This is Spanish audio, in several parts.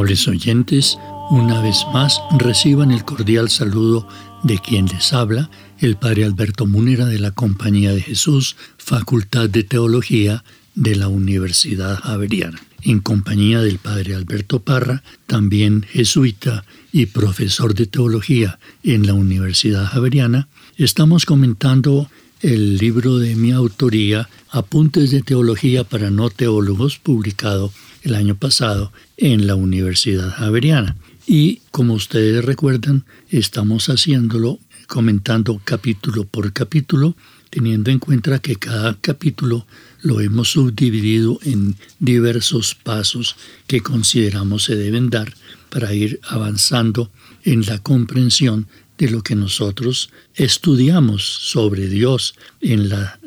Amables oyentes, una vez más reciban el cordial saludo de quien les habla, el Padre Alberto Múnera de la Compañía de Jesús, Facultad de Teología de la Universidad Javeriana, en compañía del Padre Alberto Parra, también jesuita y profesor de teología en la Universidad Javeriana, estamos comentando el libro de mi autoría, Apuntes de Teología para No Teólogos, publicado el año pasado en la Universidad Javeriana. Y como ustedes recuerdan, estamos haciéndolo comentando capítulo por capítulo, teniendo en cuenta que cada capítulo lo hemos subdividido en diversos pasos que consideramos se deben dar para ir avanzando en la comprensión de lo que nosotros estudiamos sobre Dios en la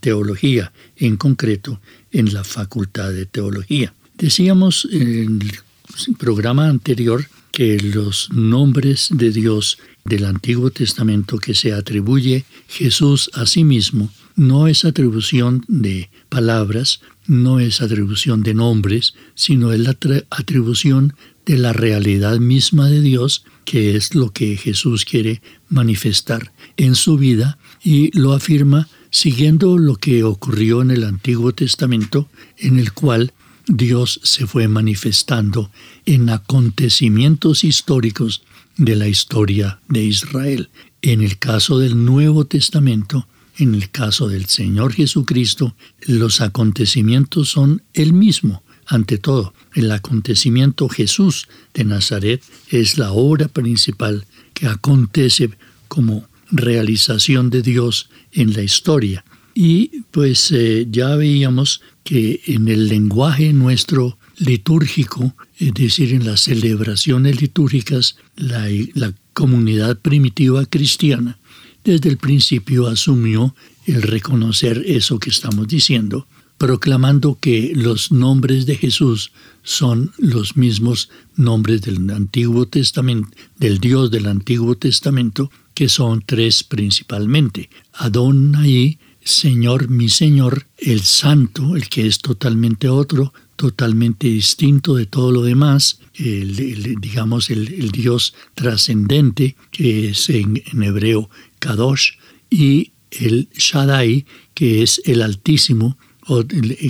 teología, en concreto en la facultad de teología. Decíamos en el programa anterior que los nombres de Dios del Antiguo Testamento que se atribuye Jesús a sí mismo no es atribución de palabras, no es atribución de nombres, sino es la atribución de la realidad misma de Dios, que es lo que Jesús quiere manifestar en su vida y lo afirma siguiendo lo que ocurrió en el Antiguo Testamento, en el cual Dios se fue manifestando en acontecimientos históricos de la historia de Israel. En el caso del Nuevo Testamento, en el caso del Señor Jesucristo, los acontecimientos son el mismo. Ante todo, el acontecimiento Jesús de Nazaret es la obra principal que acontece como realización de Dios en la historia. Y pues eh, ya veíamos que en el lenguaje nuestro litúrgico, es decir, en las celebraciones litúrgicas, la, la comunidad primitiva cristiana desde el principio asumió el reconocer eso que estamos diciendo, proclamando que los nombres de Jesús son los mismos nombres del Antiguo Testamento, del Dios del Antiguo Testamento, que son tres principalmente: Adonai, Señor, mi Señor, el Santo, el que es totalmente otro, totalmente distinto de todo lo demás, el, digamos el, Dios trascendente, que es en, en, hebreo Kadosh, y el Shaddai, que es el Altísimo, o,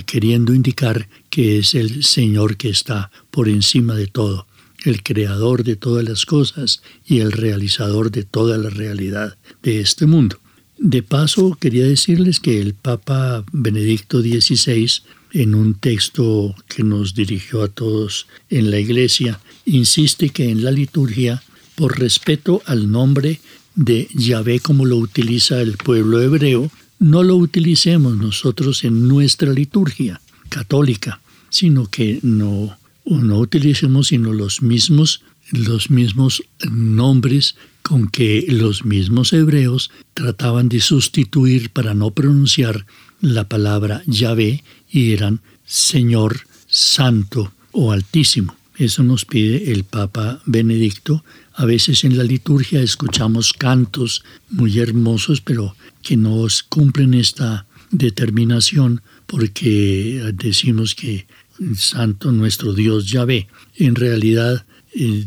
queriendo indicar que es el Señor que está por encima de todo, el creador de todas las cosas y el realizador de toda la realidad de este mundo. De paso, quería decirles que el Papa Benedicto XVI, en un texto que nos dirigió a todos en la Iglesia, insiste que en la liturgia, por respeto al nombre de Yahvé como lo utiliza el pueblo hebreo, no lo utilicemos nosotros en nuestra liturgia católica, sino que no, no utilicemos sino los mismos, los mismos nombres con que los mismos hebreos trataban de sustituir para no pronunciar la palabra Yahvé y eran Señor Santo o Altísimo. Eso nos pide el Papa Benedicto. A veces en la liturgia escuchamos cantos muy hermosos, pero que no cumplen esta determinación porque decimos que Santo nuestro Dios Yahvé. En realidad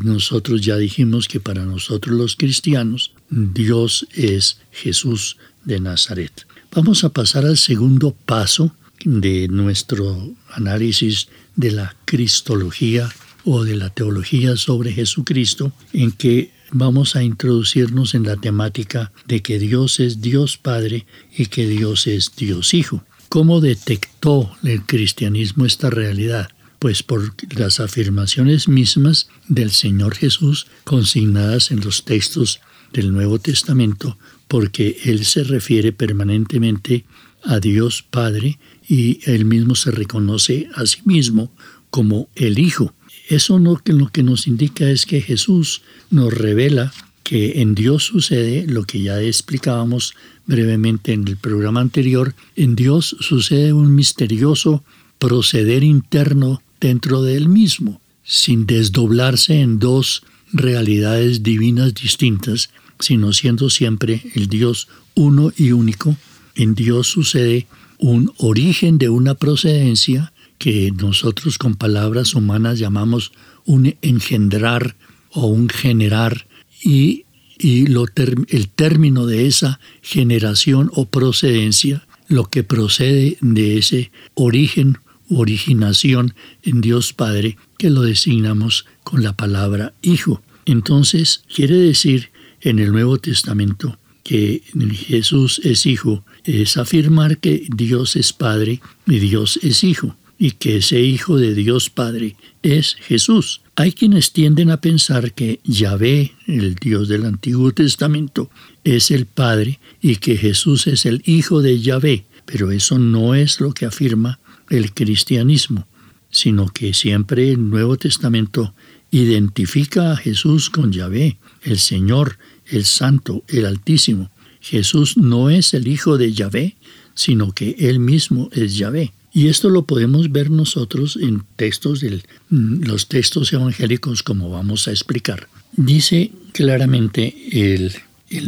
nosotros ya dijimos que para nosotros los cristianos Dios es Jesús de Nazaret. Vamos a pasar al segundo paso de nuestro análisis de la cristología o de la teología sobre Jesucristo, en que vamos a introducirnos en la temática de que Dios es Dios Padre y que Dios es Dios Hijo. ¿Cómo detectó el cristianismo esta realidad? Pues por las afirmaciones mismas del Señor Jesús consignadas en los textos del Nuevo Testamento, porque Él se refiere permanentemente a Dios Padre y Él mismo se reconoce a sí mismo como el Hijo. Eso lo que nos indica es que Jesús nos revela que en Dios sucede lo que ya explicábamos brevemente en el programa anterior. En Dios sucede un misterioso proceder interno dentro de Él mismo, sin desdoblarse en dos realidades divinas distintas, sino siendo siempre el Dios uno y único. En Dios sucede un origen de una procedencia que nosotros con palabras humanas llamamos un engendrar o un generar y, el término de esa generación o procedencia, lo que procede de ese origen u originación en Dios Padre, que lo designamos con la palabra Hijo. Entonces, quiere decir en el Nuevo Testamento que Jesús es Hijo, es afirmar que Dios es Padre y Dios es Hijo y que ese Hijo de Dios Padre es Jesús. Hay quienes tienden a pensar que Yahvé, el Dios del Antiguo Testamento, es el Padre y que Jesús es el Hijo de Yahvé, pero eso no es lo que afirma el cristianismo, sino que siempre el Nuevo Testamento identifica a Jesús con Yahvé, el Señor, el Santo, el Altísimo. Jesús no es el Hijo de Yahvé, sino que Él mismo es Yahvé. Y esto lo podemos ver nosotros en textos mm, los textos evangélicos como vamos a explicar. Dice claramente el,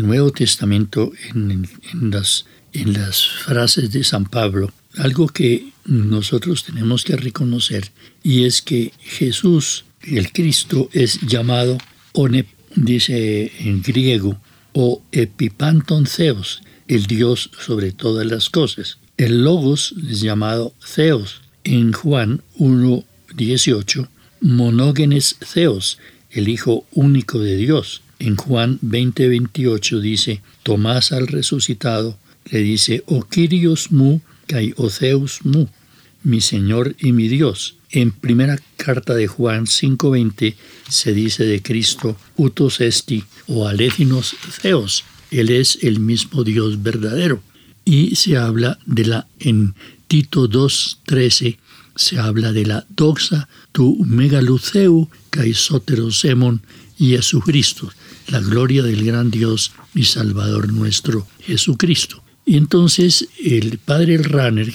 Nuevo Testamento en, las, en las frases de San Pablo algo que nosotros tenemos que reconocer y es que Jesús, el Cristo, es llamado Onep, dice en griego, o Epipanton Zeus, el Dios sobre todas las cosas. El Logos es llamado Theos. En Juan 1.18, monógenes Theos, el Hijo único de Dios. En Juan 20.28 dice, Tomás al resucitado le dice, O Kyrios mu, kai o Zeus mu, mi Señor y mi Dios. En primera carta de Juan 5.20 se dice de Cristo, utos esti o aléginos Theos, Él es el mismo Dios verdadero y se habla de la, en Tito 2.13, se habla de la doxa tu megaluceu semon y Jesucristo, la gloria del gran Dios y Salvador nuestro Jesucristo. Y entonces el padre Runner,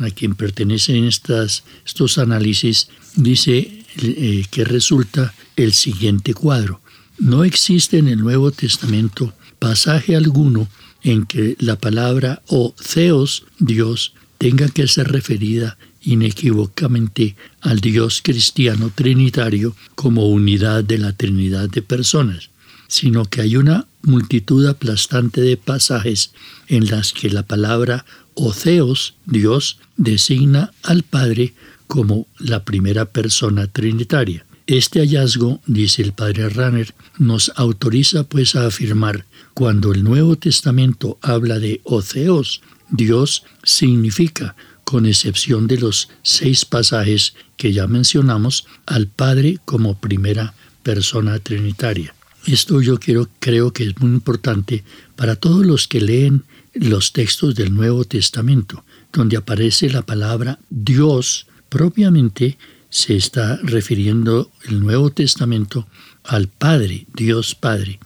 a quien pertenecen estas, estos análisis, dice eh, que resulta el siguiente cuadro. No existe en el Nuevo Testamento pasaje alguno en que la palabra o Theos, Dios, tenga que ser referida inequívocamente al Dios cristiano trinitario como unidad de la Trinidad de personas, sino que hay una multitud aplastante de pasajes en las que la palabra o Theos, Dios, designa al Padre como la primera persona trinitaria. Este hallazgo, dice el padre Ranner, nos autoriza pues a afirmar, cuando el Nuevo Testamento habla de Oceos, Dios significa, con excepción de los seis pasajes que ya mencionamos, al Padre como primera persona trinitaria. Esto yo creo que es muy importante para todos los que leen los textos del Nuevo Testamento, donde aparece la palabra Dios propiamente se está refiriendo el Nuevo Testamento al Padre, Dios Padre.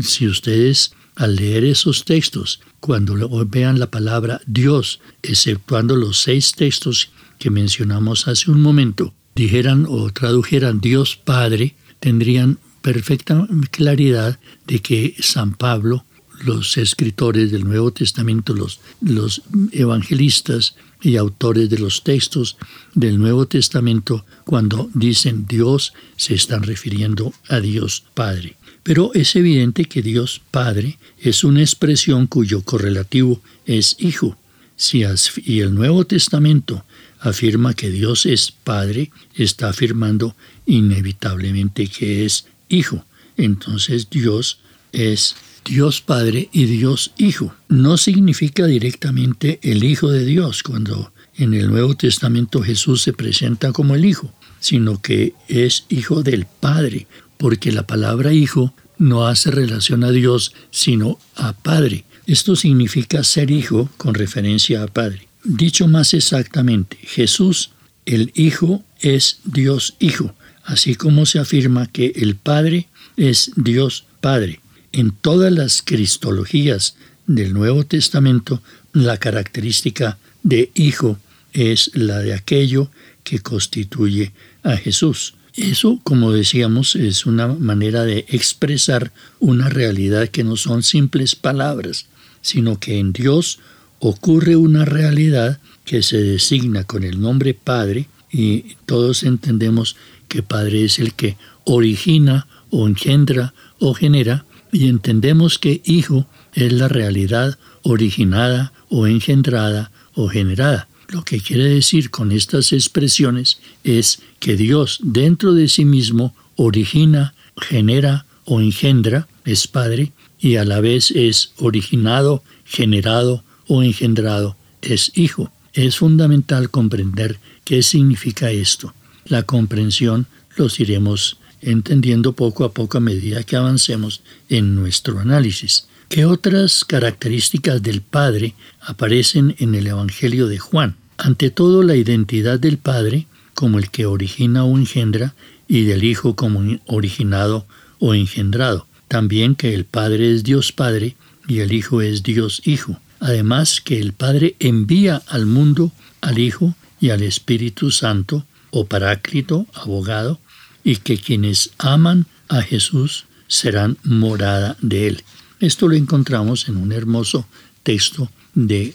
Si ustedes al leer esos textos, cuando vean la palabra Dios, exceptuando los seis textos que mencionamos hace un momento, dijeran o tradujeran Dios Padre, tendrían perfecta claridad de que San Pablo, los escritores del Nuevo Testamento, los, los evangelistas, y autores de los textos del Nuevo Testamento cuando dicen Dios se están refiriendo a Dios Padre. Pero es evidente que Dios Padre es una expresión cuyo correlativo es Hijo. Si y el Nuevo Testamento afirma que Dios es Padre, está afirmando inevitablemente que es Hijo. Entonces Dios es Dios Padre y Dios Hijo. No significa directamente el Hijo de Dios cuando en el Nuevo Testamento Jesús se presenta como el Hijo, sino que es Hijo del Padre, porque la palabra Hijo no hace relación a Dios, sino a Padre. Esto significa ser hijo con referencia a Padre. Dicho más exactamente, Jesús, el Hijo, es Dios Hijo, así como se afirma que el Padre es Dios Padre. En todas las cristologías del Nuevo Testamento, la característica de Hijo es la de aquello que constituye a Jesús. Eso, como decíamos, es una manera de expresar una realidad que no son simples palabras, sino que en Dios ocurre una realidad que se designa con el nombre Padre y todos entendemos que Padre es el que origina o engendra o genera y entendemos que Hijo es la realidad originada o engendrada o generada. Lo que quiere decir con estas expresiones es que Dios dentro de sí mismo origina, genera o engendra, es Padre, y a la vez es originado, generado o engendrado, es Hijo. Es fundamental comprender qué significa esto. La comprensión los iremos entendiendo poco a poco a medida que avancemos en nuestro análisis. ¿Qué otras características del Padre aparecen en el Evangelio de Juan? Ante todo, la identidad del Padre como el que origina o engendra y del Hijo como originado o engendrado. También que el Padre es Dios Padre y el Hijo es Dios Hijo. Además que el Padre envía al mundo al Hijo y al Espíritu Santo o Paráclito, abogado, y que quienes aman a Jesús serán morada de él. Esto lo encontramos en un hermoso texto del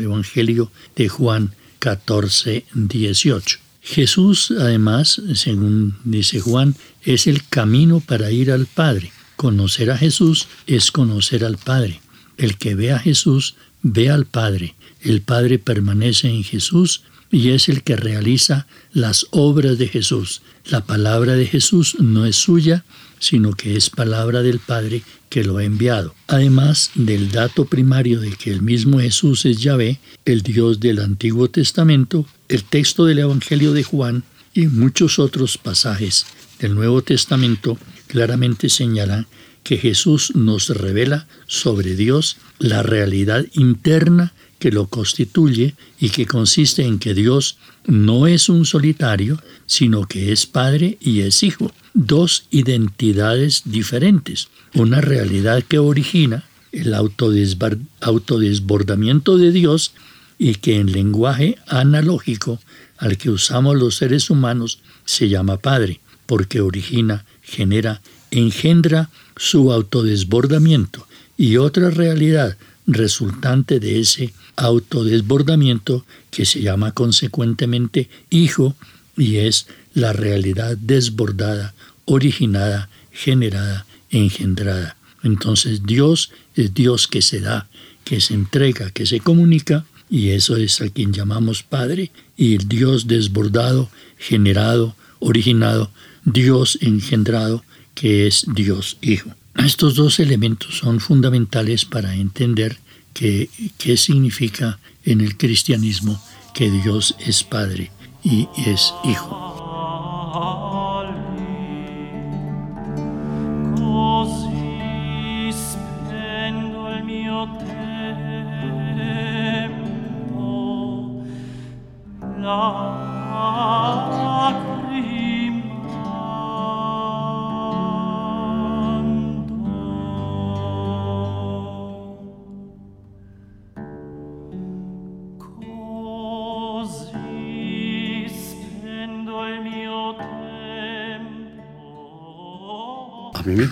Evangelio de Juan 14, 18. Jesús, además, según dice Juan, es el camino para ir al Padre. Conocer a Jesús es conocer al Padre. El que ve a Jesús ve al Padre. El Padre permanece en Jesús y es el que realiza las obras de Jesús. La palabra de Jesús no es suya, sino que es palabra del Padre que lo ha enviado. Además del dato primario de que el mismo Jesús es Yahvé, el Dios del Antiguo Testamento, el texto del Evangelio de Juan y muchos otros pasajes del Nuevo Testamento claramente señalan que Jesús nos revela sobre Dios la realidad interna que lo constituye y que consiste en que Dios no es un solitario, sino que es Padre y es Hijo, dos identidades diferentes, una realidad que origina el autodesbordamiento de Dios y que en lenguaje analógico al que usamos los seres humanos se llama Padre, porque origina, genera, engendra su autodesbordamiento. Y otra realidad resultante de ese autodesbordamiento que se llama consecuentemente hijo y es la realidad desbordada, originada, generada, engendrada. Entonces Dios es Dios que se da, que se entrega, que se comunica, y eso es a quien llamamos Padre, y el Dios desbordado, generado, originado, Dios engendrado, que es Dios Hijo. Estos dos elementos son fundamentales para entender qué, qué significa en el cristianismo que Dios es Padre y es Hijo.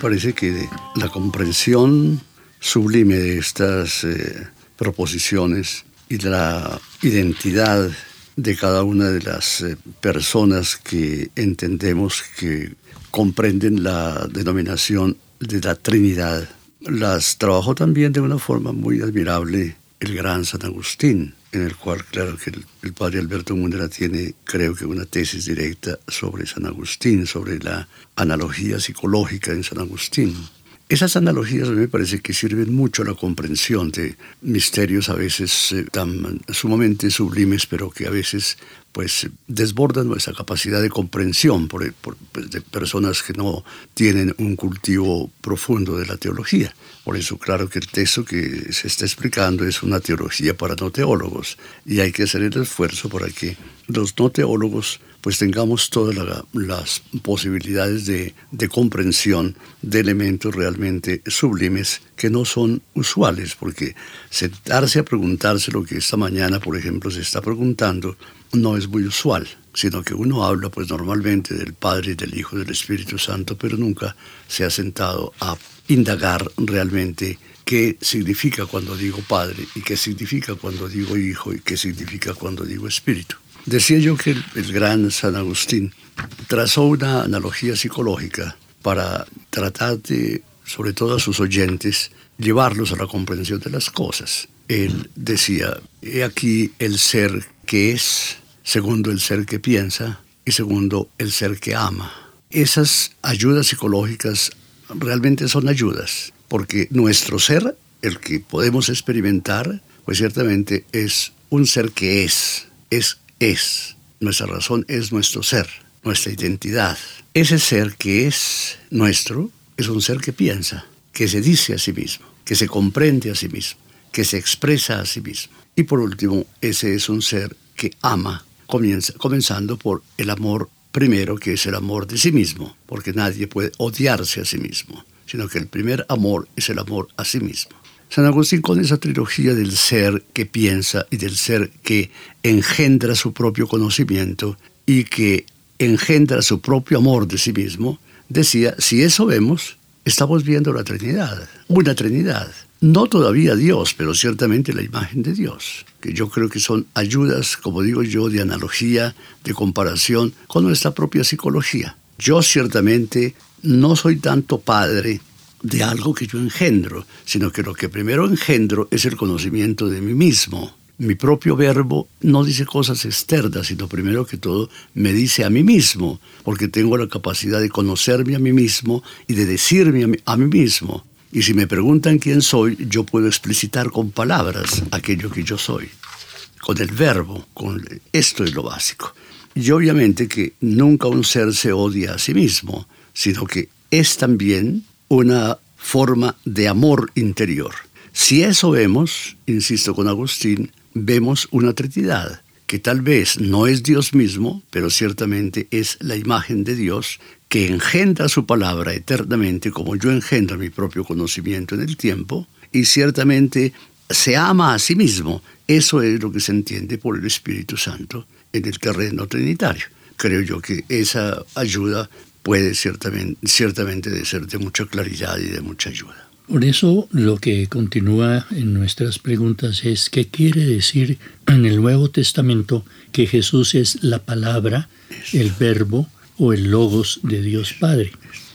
Parece que la comprensión sublime de estas eh, proposiciones y la identidad de cada una de las eh, personas que entendemos que comprenden la denominación de la Trinidad. Las trabajó también de una forma muy admirable el gran San Agustín, en el cual, claro, que el, padre Alberto Mundera tiene, creo que, una tesis directa sobre San Agustín, sobre la analogía psicológica en San Agustín. Esas analogías a mí me parece que sirven mucho a la comprensión de misterios a veces eh, tan sumamente sublimes, pero que a veces pues desbordan nuestra capacidad de comprensión por, pues, de personas que no tienen un cultivo profundo de la teología. Por eso, claro que el texto que se está explicando es una teología para no teólogos y hay que hacer el esfuerzo para que los no teólogos pues tengamos todas las posibilidades de, de comprensión de elementos realmente sublimes que no son usuales, porque sentarse a preguntarse lo que esta mañana, por ejemplo, se está preguntando, no es muy usual, sino que uno habla pues normalmente del Padre, del Hijo, del Espíritu Santo, pero nunca se ha sentado a indagar realmente qué significa cuando digo Padre y qué significa cuando digo Hijo y qué significa cuando digo Espíritu. Decía yo que el, gran San Agustín trazó una analogía psicológica para tratar de, sobre todo a sus oyentes, llevarlos a la comprensión de las cosas. Él decía, he aquí el ser que es, segundo el ser que piensa y segundo el ser que ama. Esas ayudas psicológicas realmente son ayudas, porque nuestro ser, el que podemos experimentar, pues ciertamente es un ser que es, es, es. Nuestra razón es nuestro ser, nuestra identidad. Ese ser que es nuestro es un ser que piensa, que se dice a sí mismo, que se comprende a sí mismo, que se expresa a sí mismo. Y por último, ese es un ser que ama, comenzando por el amor primero, que es el amor de sí mismo, porque nadie puede odiarse a sí mismo, sino que el primer amor es el amor a sí mismo. San Agustín con esa trilogía del ser que piensa y del ser que engendra su propio conocimiento y que engendra su propio amor de sí mismo, decía, si eso vemos, estamos viendo la Trinidad, una Trinidad no todavía Dios, pero ciertamente la imagen de Dios, que yo creo que son ayudas, como digo yo, de analogía, de comparación con nuestra propia psicología. Yo ciertamente no soy tanto padre de algo que yo engendro, sino que lo que primero engendro es el conocimiento de mí mismo. Mi propio verbo no dice cosas externas, sino primero que todo me dice a mí mismo, porque tengo la capacidad de conocerme a mí mismo y de decirme a mí, mismo. Y si me preguntan quién soy, yo puedo explicitar con palabras aquello que yo soy, con el verbo, con esto es lo básico. Y obviamente que nunca un ser se odia a sí mismo, sino que es también una forma de amor interior. Si eso vemos, insisto con Agustín, vemos una trinidad que tal vez no es Dios mismo, pero ciertamente es la imagen de Dios que engendra su palabra eternamente como yo engendro mi propio conocimiento en el tiempo y ciertamente se ama a sí mismo. Eso es lo que se entiende por el Espíritu Santo en el terreno trinitario. Creo yo que esa ayuda puede ciertamente, ciertamente de ser de mucha claridad y de mucha ayuda. Por eso lo que continúa en nuestras preguntas es qué quiere decir en el Nuevo Testamento que Jesús es la palabra, el verbo o el logos de Dios Padre.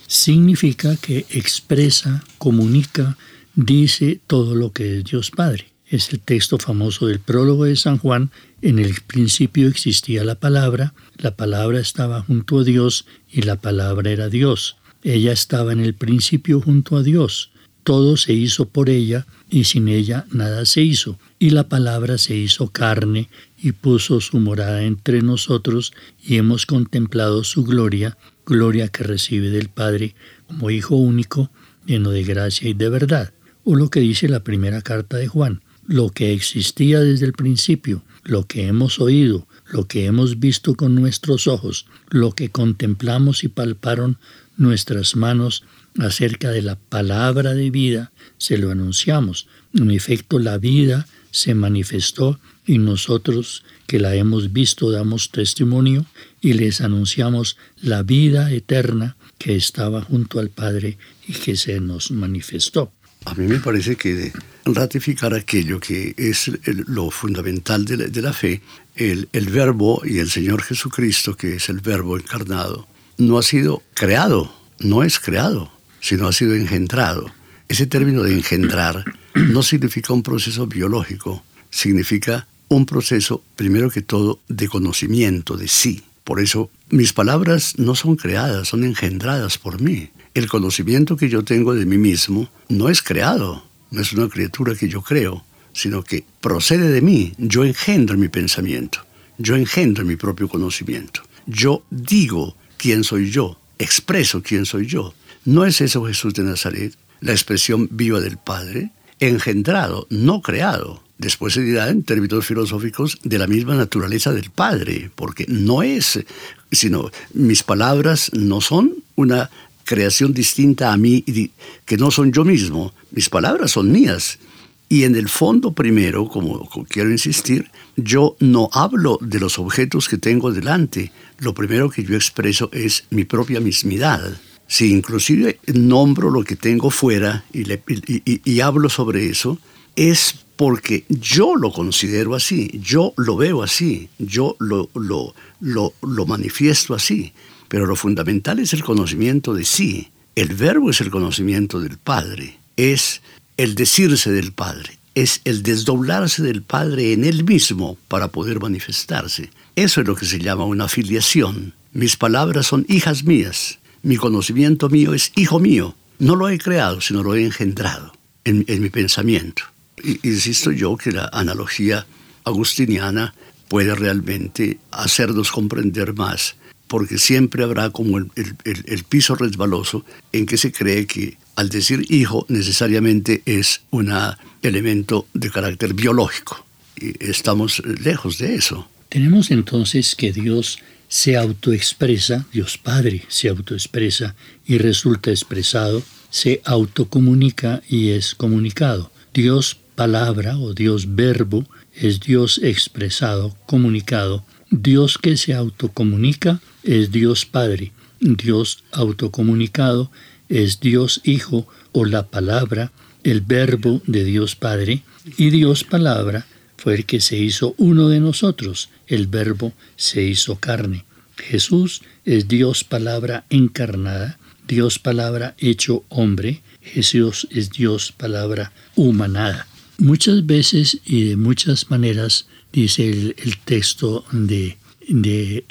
Significa que expresa, comunica, dice todo lo que es Dios Padre. Es el texto famoso del prólogo de San Juan. En el principio existía la palabra, la palabra estaba junto a Dios y la palabra era Dios. Ella estaba en el principio junto a Dios todo se hizo por ella y sin ella nada se hizo. Y la palabra se hizo carne y puso su morada entre nosotros y hemos contemplado su gloria, gloria que recibe del Padre como Hijo único, lleno de gracia y de verdad. O lo que dice la primera carta de Juan, lo que existía desde el principio, lo que hemos oído, lo que hemos visto con nuestros ojos, lo que contemplamos y palparon nuestras manos acerca de la palabra de vida, se lo anunciamos. En efecto, la vida se manifestó y nosotros que la hemos visto damos testimonio y les anunciamos la vida eterna que estaba junto al Padre y que se nos manifestó. A mí me parece que ratificar aquello que es lo fundamental de la, fe, el, verbo y el Señor Jesucristo, que es el verbo encarnado, no ha sido creado, no es creado, sino ha sido engendrado. Ese término de engendrar no significa un proceso biológico, significa un proceso, primero que todo, de conocimiento de sí. Por eso mis palabras no son creadas, son engendradas por mí. El conocimiento que yo tengo de mí mismo no es creado, no es una criatura que yo creo, sino que procede de mí. Yo engendro mi pensamiento, yo engendro mi propio conocimiento. Yo digo quién soy yo, expreso quién soy yo. ¿No es eso Jesús de Nazaret, la expresión viva del Padre? Engendrado, no creado. Después se dirá en términos filosóficos de la misma naturaleza del Padre, porque no es, sino mis palabras no son una creación distinta a mí, que no son yo mismo. Mis palabras son mías. Y en el fondo primero, como quiero insistir, yo no hablo de los objetos que tengo delante. Lo primero que yo expreso es mi propia mismidad. Si inclusive nombro lo que tengo fuera y, hablo sobre eso, es porque yo lo considero así, yo lo veo así, yo lo, lo, lo, lo manifiesto así. Pero lo fundamental es el conocimiento de sí. El verbo es el conocimiento del Padre, es el decirse del Padre, es el desdoblarse del Padre en él mismo para poder manifestarse. Eso es lo que se llama una filiación. Mis palabras son hijas mías, mi conocimiento mío es hijo mío. No lo he creado, sino lo he engendrado en, mi pensamiento. insisto yo que la analogía agustiniana puede realmente hacernos comprender más porque siempre habrá como el, piso resbaloso en que se cree que al decir hijo necesariamente es un elemento de carácter biológico. Y estamos lejos de eso. Tenemos entonces que Dios se autoexpresa, Dios Padre se autoexpresa y resulta expresado, se autocomunica y es comunicado. Dios palabra o Dios verbo es Dios expresado, comunicado. Dios que se autocomunica es Dios Padre, Dios autocomunicado es Dios Hijo o la palabra, el verbo de Dios Padre, y Dios Palabra fue el que se hizo uno de nosotros, el verbo se hizo carne. Jesús es Dios Palabra encarnada, Dios Palabra hecho hombre, Jesús es Dios Palabra humanada. Muchas veces y de muchas maneras dice el, texto de, de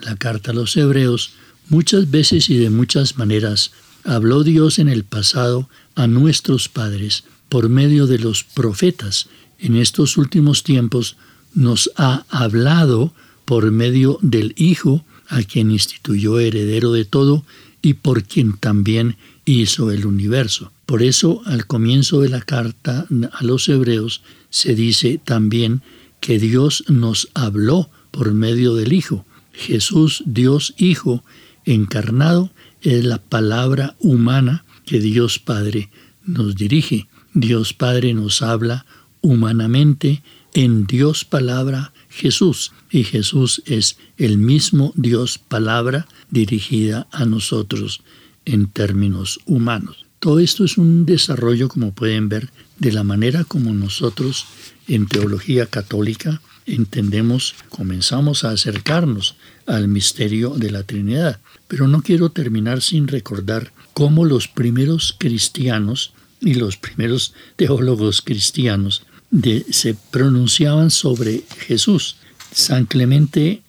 la carta a los hebreos, muchas veces y de muchas maneras habló Dios en el pasado a nuestros padres por medio de los profetas. En estos últimos tiempos nos ha hablado por medio del Hijo, a quien instituyó heredero de todo y por quien también hizo el universo. Por eso al comienzo de la carta a los hebreos se dice también que Dios nos habló por medio del Hijo. Jesús, Dios Hijo, encarnado, es la palabra humana que Dios Padre nos dirige. Dios Padre nos habla humanamente en Dios Palabra Jesús, y Jesús es el mismo Dios Palabra dirigida a nosotros en términos humanos. Todo esto es un desarrollo, como pueden ver, de la manera como nosotros en teología católica entendemos, comenzamos a acercarnos al misterio de la Trinidad. Pero no quiero terminar sin recordar cómo los primeros cristianos y los primeros teólogos cristianos se pronunciaban sobre Jesús. San Clemente,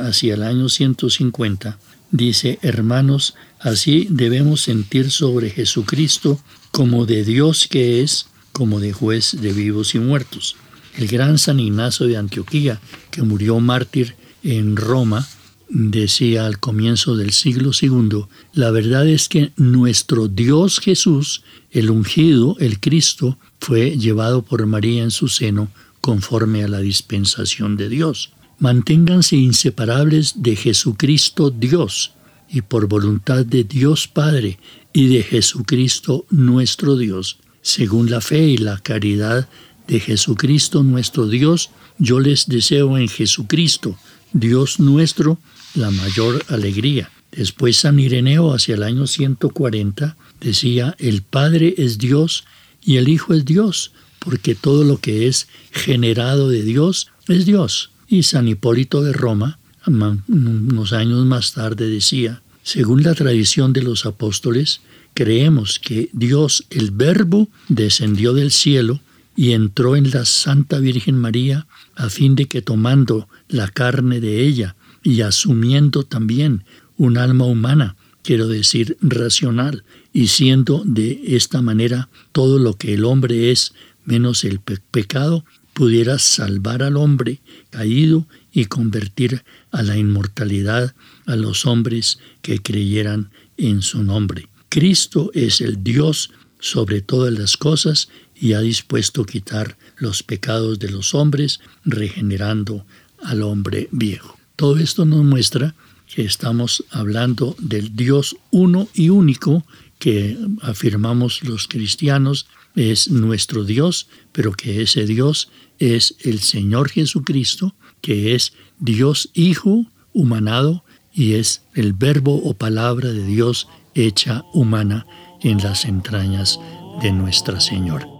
hacia el año 150, dice, hermanos, así debemos sentir sobre Jesucristo como de Dios que es, como de juez de vivos y muertos. El gran San Ignacio de Antioquía, que murió mártir en Roma, decía al comienzo del siglo II, la verdad es que nuestro Dios Jesús, el ungido, el Cristo, fue llevado por María en su seno conforme a la dispensación de Dios. Manténganse inseparables de Jesucristo Dios y por voluntad de Dios Padre y de Jesucristo nuestro Dios según la fe y la caridad de Jesucristo nuestro Dios, yo les deseo en Jesucristo, Dios nuestro, la mayor alegría. Después San Ireneo, hacia el año 140, decía, el Padre es Dios Y el Hijo es Dios, porque todo lo que es generado de Dios es Dios. Y San Hipólito de Roma, unos años más tarde, decía, según la tradición de los apóstoles, creemos que Dios, el Verbo, descendió del cielo y entró en la Santa Virgen María a fin de que tomando la carne de ella y asumiendo también un alma humana, quiero decir racional, y siendo de esta manera todo lo que el hombre es menos el pecado, pudiera salvar al hombre caído y convertir a la inmortalidad a los hombres que creyeran en su nombre. Cristo es el Dios sobre todas las cosas y ha dispuesto quitar los pecados de los hombres, regenerando al hombre viejo. Todo esto nos muestra que estamos hablando del Dios uno y único que afirmamos los cristianos es nuestro Dios, pero que ese Dios es el Señor Jesucristo, que es Dios Hijo humanado y es el verbo o palabra de Dios hecha humana en las entrañas de Nuestra Señora.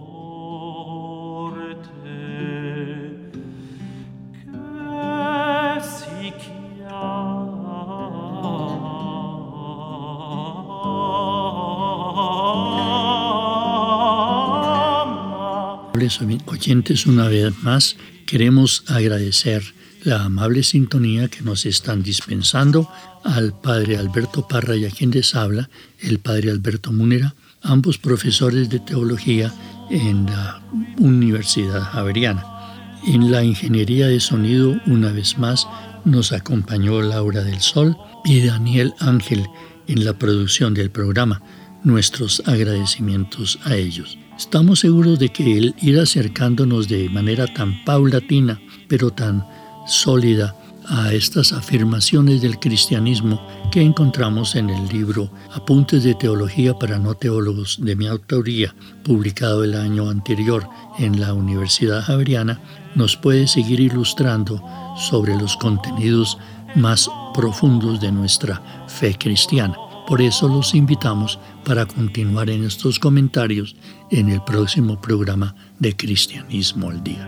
Oyentes, una vez más queremos agradecer la amable sintonía que nos están dispensando al Padre Alberto Parra y a quien les habla, el Padre Alberto Munera, ambos profesores de teología en la Universidad Javeriana. En la ingeniería de sonido, una vez más, nos acompañó Laura del Sol y Daniel Ángel en la producción del programa. Nuestros agradecimientos a ellos. Estamos seguros de que el ir acercándonos de manera tan paulatina, pero tan sólida, a estas afirmaciones del cristianismo que encontramos en el libro Apuntes de Teología para No Teólogos de mi autoría, publicado el año anterior en la Universidad Javeriana, nos puede seguir ilustrando sobre los contenidos más profundos de nuestra fe cristiana. Por eso los invitamos para continuar en estos comentarios en el próximo programa de Cristianismo al Día.